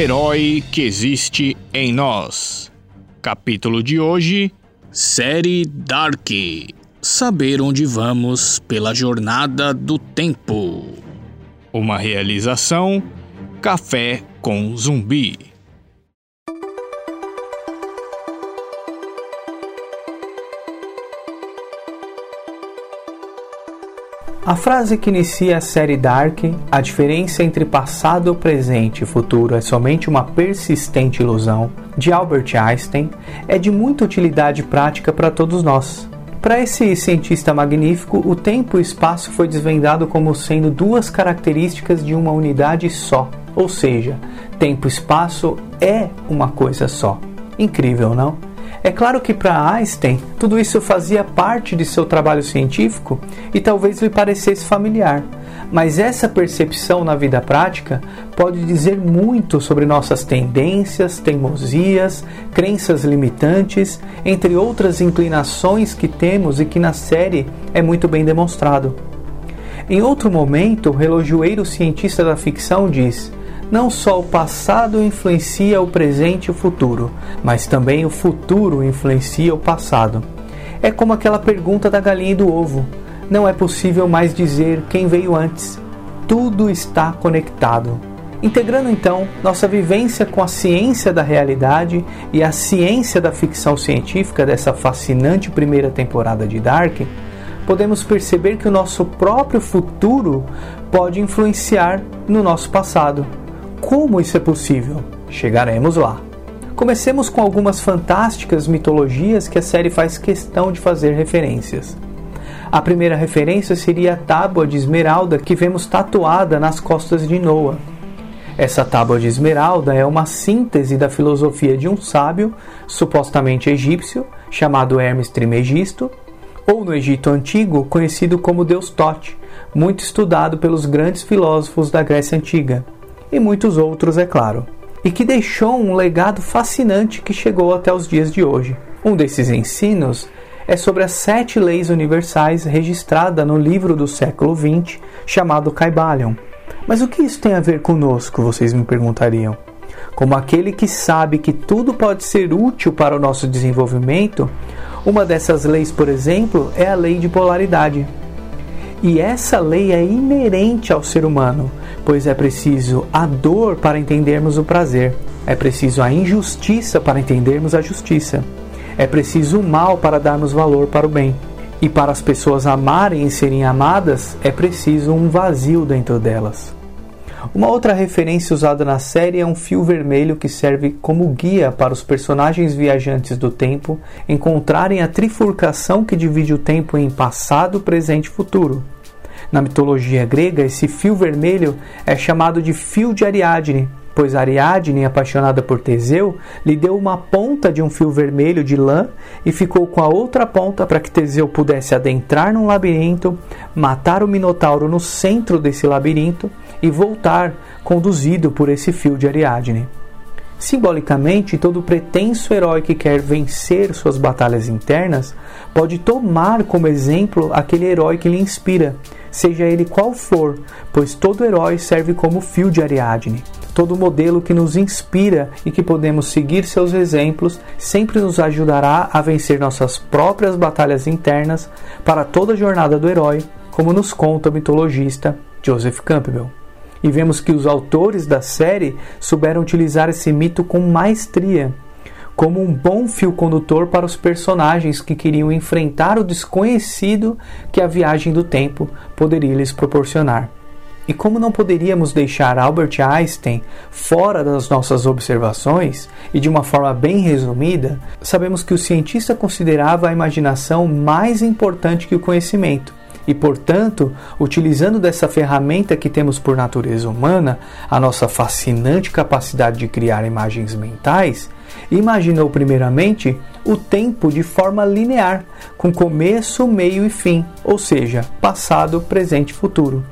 herói que existe em nós. Capítulo de hoje: Série Dark. Saber onde vamos pela jornada do tempo. Uma realização: Café com Zumbi. A frase que inicia a série Dark, a diferença entre passado, presente e futuro é somente uma persistente ilusão, de Albert Einstein, é de muita utilidade prática para todos nós. Para esse cientista magnífico, o tempo e o espaço foi desvendado como sendo duas características de uma unidade só, ou seja, tempo e espaço é uma coisa só. Incrível, não? É claro que para Einstein tudo isso fazia parte de seu trabalho científico e talvez lhe parecesse familiar, mas essa percepção na vida prática pode dizer muito sobre nossas tendências, teimosias, crenças limitantes, entre outras inclinações que temos e que na série é muito bem demonstrado. Em outro momento, o relojoeiro cientista da ficção diz: não só o passado influencia o presente e o futuro, mas também o futuro influencia o passado. É como aquela pergunta da galinha e do ovo. Não é possível mais dizer quem veio antes. Tudo está conectado. Integrando então nossa vivência com a ciência da realidade e a ciência da ficção científica dessa fascinante primeira temporada de Dark, podemos perceber que o nosso próprio futuro pode influenciar no nosso passado. Como isso é possível? Chegaremos lá. Comecemos com algumas fantásticas mitologias que a série faz questão de fazer referências. A primeira referência seria a tábua de esmeralda que vemos tatuada nas costas de Noah. Essa tábua de esmeralda é uma síntese da filosofia de um sábio, supostamente egípcio, chamado Hermes Trimegisto, ou no Egito Antigo conhecido como Deus Tote, muito estudado pelos grandes filósofos da Grécia Antiga e muitos outros, é claro. E que deixou um legado fascinante que chegou até os dias de hoje. Um desses ensinos é sobre as sete leis universais registrada no livro do século XX chamado Caibalion. Mas o que isso tem a ver conosco, vocês me perguntariam? Como aquele que sabe que tudo pode ser útil para o nosso desenvolvimento, uma dessas leis, por exemplo, é a lei de polaridade. E essa lei é inerente ao ser humano, pois é preciso a dor para entendermos o prazer, é preciso a injustiça para entendermos a justiça, é preciso o mal para darmos valor para o bem. E para as pessoas amarem e serem amadas, é preciso um vazio dentro delas. Uma outra referência usada na série é um fio vermelho que serve como guia para os personagens viajantes do tempo encontrarem a trifurcação que divide o tempo em passado, presente e futuro. Na mitologia grega, esse fio vermelho é chamado de fio de Ariadne, pois Ariadne, apaixonada por Teseu, lhe deu uma ponta de um fio vermelho de lã e ficou com a outra ponta para que Teseu pudesse adentrar num labirinto, matar o Minotauro no centro desse labirinto e voltar conduzido por esse fio de Ariadne. Simbolicamente, todo pretenso herói que quer vencer suas batalhas internas pode tomar como exemplo aquele herói que lhe inspira, seja ele qual for, pois todo herói serve como fio de Ariadne. Todo modelo que nos inspira e que podemos seguir seus exemplos sempre nos ajudará a vencer nossas próprias batalhas internas para toda a jornada do herói, como nos conta o mitologista Joseph Campbell e vemos que os autores da série souberam utilizar esse mito com maestria, como um bom fio condutor para os personagens que queriam enfrentar o desconhecido que a viagem do tempo poderia lhes proporcionar. E como não poderíamos deixar Albert Einstein fora das nossas observações, e de uma forma bem resumida, sabemos que o cientista considerava a imaginação mais importante que o conhecimento e, portanto, utilizando dessa ferramenta que temos por natureza humana, a nossa fascinante capacidade de criar imagens mentais, imaginou primeiramente o tempo de forma linear, com começo, meio e fim, ou seja, passado, presente e futuro.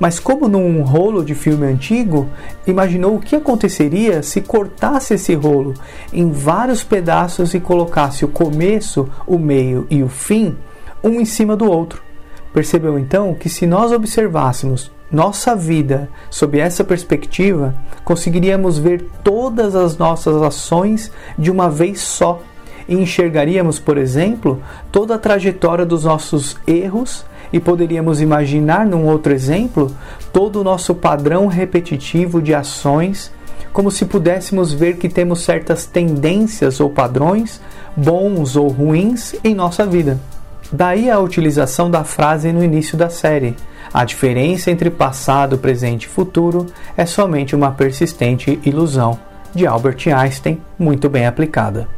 Mas, como num rolo de filme antigo, imaginou o que aconteceria se cortasse esse rolo em vários pedaços e colocasse o começo, o meio e o fim um em cima do outro. Percebeu então que se nós observássemos nossa vida sob essa perspectiva, conseguiríamos ver todas as nossas ações de uma vez só e enxergaríamos, por exemplo, toda a trajetória dos nossos erros e poderíamos imaginar, num outro exemplo, todo o nosso padrão repetitivo de ações, como se pudéssemos ver que temos certas tendências ou padrões, bons ou ruins, em nossa vida. Daí a utilização da frase no início da série. A diferença entre passado, presente e futuro é somente uma persistente ilusão, de Albert Einstein, muito bem aplicada.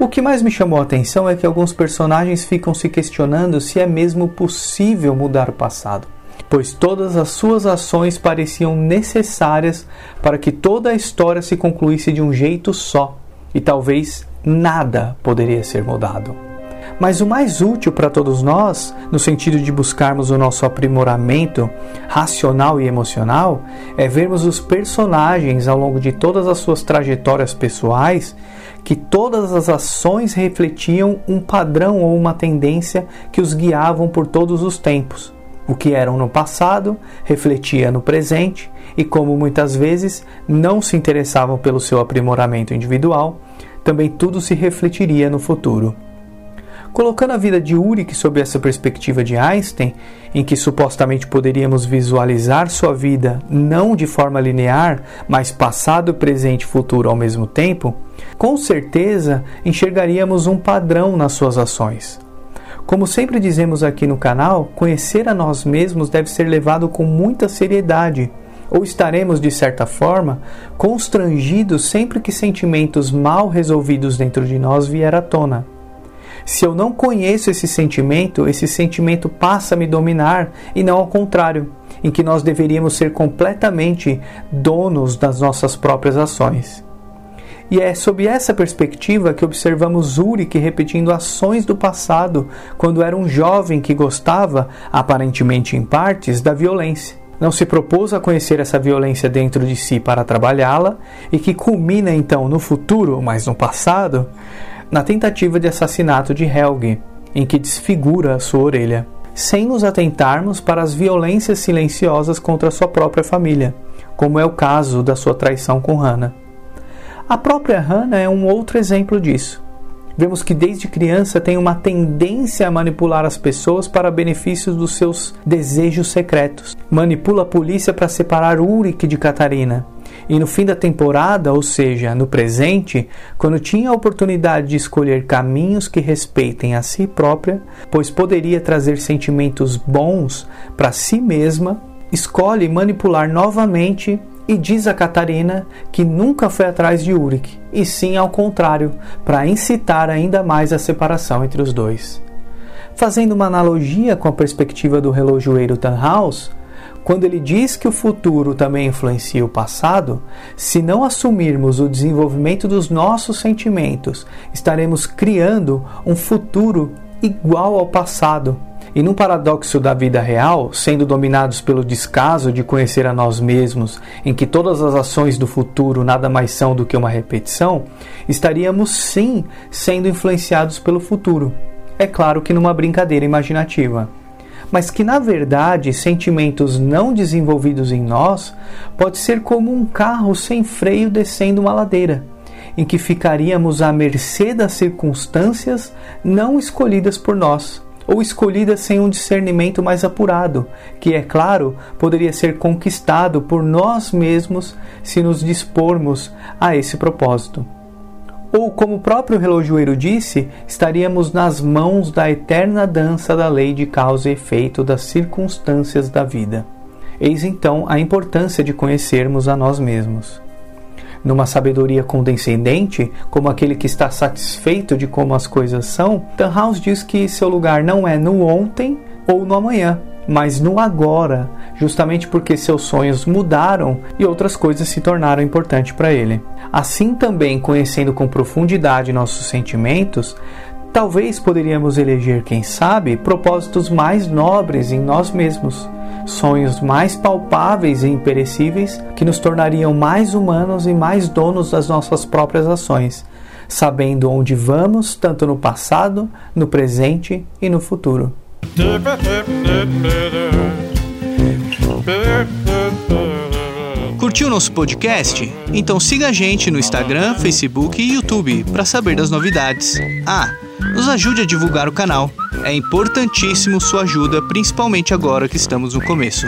O que mais me chamou a atenção é que alguns personagens ficam se questionando se é mesmo possível mudar o passado, pois todas as suas ações pareciam necessárias para que toda a história se concluísse de um jeito só, e talvez nada poderia ser mudado. Mas o mais útil para todos nós, no sentido de buscarmos o nosso aprimoramento racional e emocional, é vermos os personagens ao longo de todas as suas trajetórias pessoais que todas as ações refletiam um padrão ou uma tendência que os guiavam por todos os tempos. O que eram no passado refletia no presente, e como muitas vezes não se interessavam pelo seu aprimoramento individual, também tudo se refletiria no futuro. Colocando a vida de Ulrich sob essa perspectiva de Einstein, em que supostamente poderíamos visualizar sua vida não de forma linear, mas passado, presente e futuro ao mesmo tempo, com certeza enxergaríamos um padrão nas suas ações. Como sempre dizemos aqui no canal, conhecer a nós mesmos deve ser levado com muita seriedade ou estaremos, de certa forma, constrangidos sempre que sentimentos mal resolvidos dentro de nós vier à tona. Se eu não conheço esse sentimento, esse sentimento passa a me dominar e não ao contrário, em que nós deveríamos ser completamente donos das nossas próprias ações. E é sob essa perspectiva que observamos Ulrich repetindo ações do passado quando era um jovem que gostava, aparentemente em partes, da violência. Não se propôs a conhecer essa violência dentro de si para trabalhá-la e que culmina então no futuro, mas no passado, na tentativa de assassinato de Helge, em que desfigura a sua orelha, sem nos atentarmos para as violências silenciosas contra sua própria família, como é o caso da sua traição com Hannah. A própria Hannah é um outro exemplo disso. Vemos que desde criança tem uma tendência a manipular as pessoas para benefícios dos seus desejos secretos. Manipula a polícia para separar Ulrich de Catarina, e no fim da temporada, ou seja, no presente, quando tinha a oportunidade de escolher caminhos que respeitem a si própria, pois poderia trazer sentimentos bons para si mesma, escolhe manipular novamente e diz a Catarina que nunca foi atrás de Ulrich, e sim ao contrário, para incitar ainda mais a separação entre os dois. Fazendo uma analogia com a perspectiva do relojoeiro Tannhaus, quando ele diz que o futuro também influencia o passado, se não assumirmos o desenvolvimento dos nossos sentimentos, estaremos criando um futuro igual ao passado. E num paradoxo da vida real, sendo dominados pelo descaso de conhecer a nós mesmos, em que todas as ações do futuro nada mais são do que uma repetição, estaríamos sim sendo influenciados pelo futuro. É claro que numa brincadeira imaginativa mas que na verdade sentimentos não desenvolvidos em nós pode ser como um carro sem freio descendo uma ladeira, em que ficaríamos à mercê das circunstâncias não escolhidas por nós, ou escolhidas sem um discernimento mais apurado, que é claro, poderia ser conquistado por nós mesmos se nos dispormos a esse propósito. Ou, como o próprio relojoeiro disse, estaríamos nas mãos da eterna dança da lei de causa e efeito das circunstâncias da vida. Eis então a importância de conhecermos a nós mesmos. Numa sabedoria condescendente, como aquele que está satisfeito de como as coisas são, Tannhaus diz que seu lugar não é no ontem ou no amanhã, mas no agora, justamente porque seus sonhos mudaram e outras coisas se tornaram importantes para ele. Assim também, conhecendo com profundidade nossos sentimentos, talvez poderíamos eleger, quem sabe, propósitos mais nobres em nós mesmos, sonhos mais palpáveis e imperecíveis que nos tornariam mais humanos e mais donos das nossas próprias ações, sabendo onde vamos, tanto no passado, no presente e no futuro. Curtiu nosso podcast? Então siga a gente no Instagram, Facebook e YouTube para saber das novidades. Ah, nos ajude a divulgar o canal. É importantíssimo sua ajuda, principalmente agora que estamos no começo.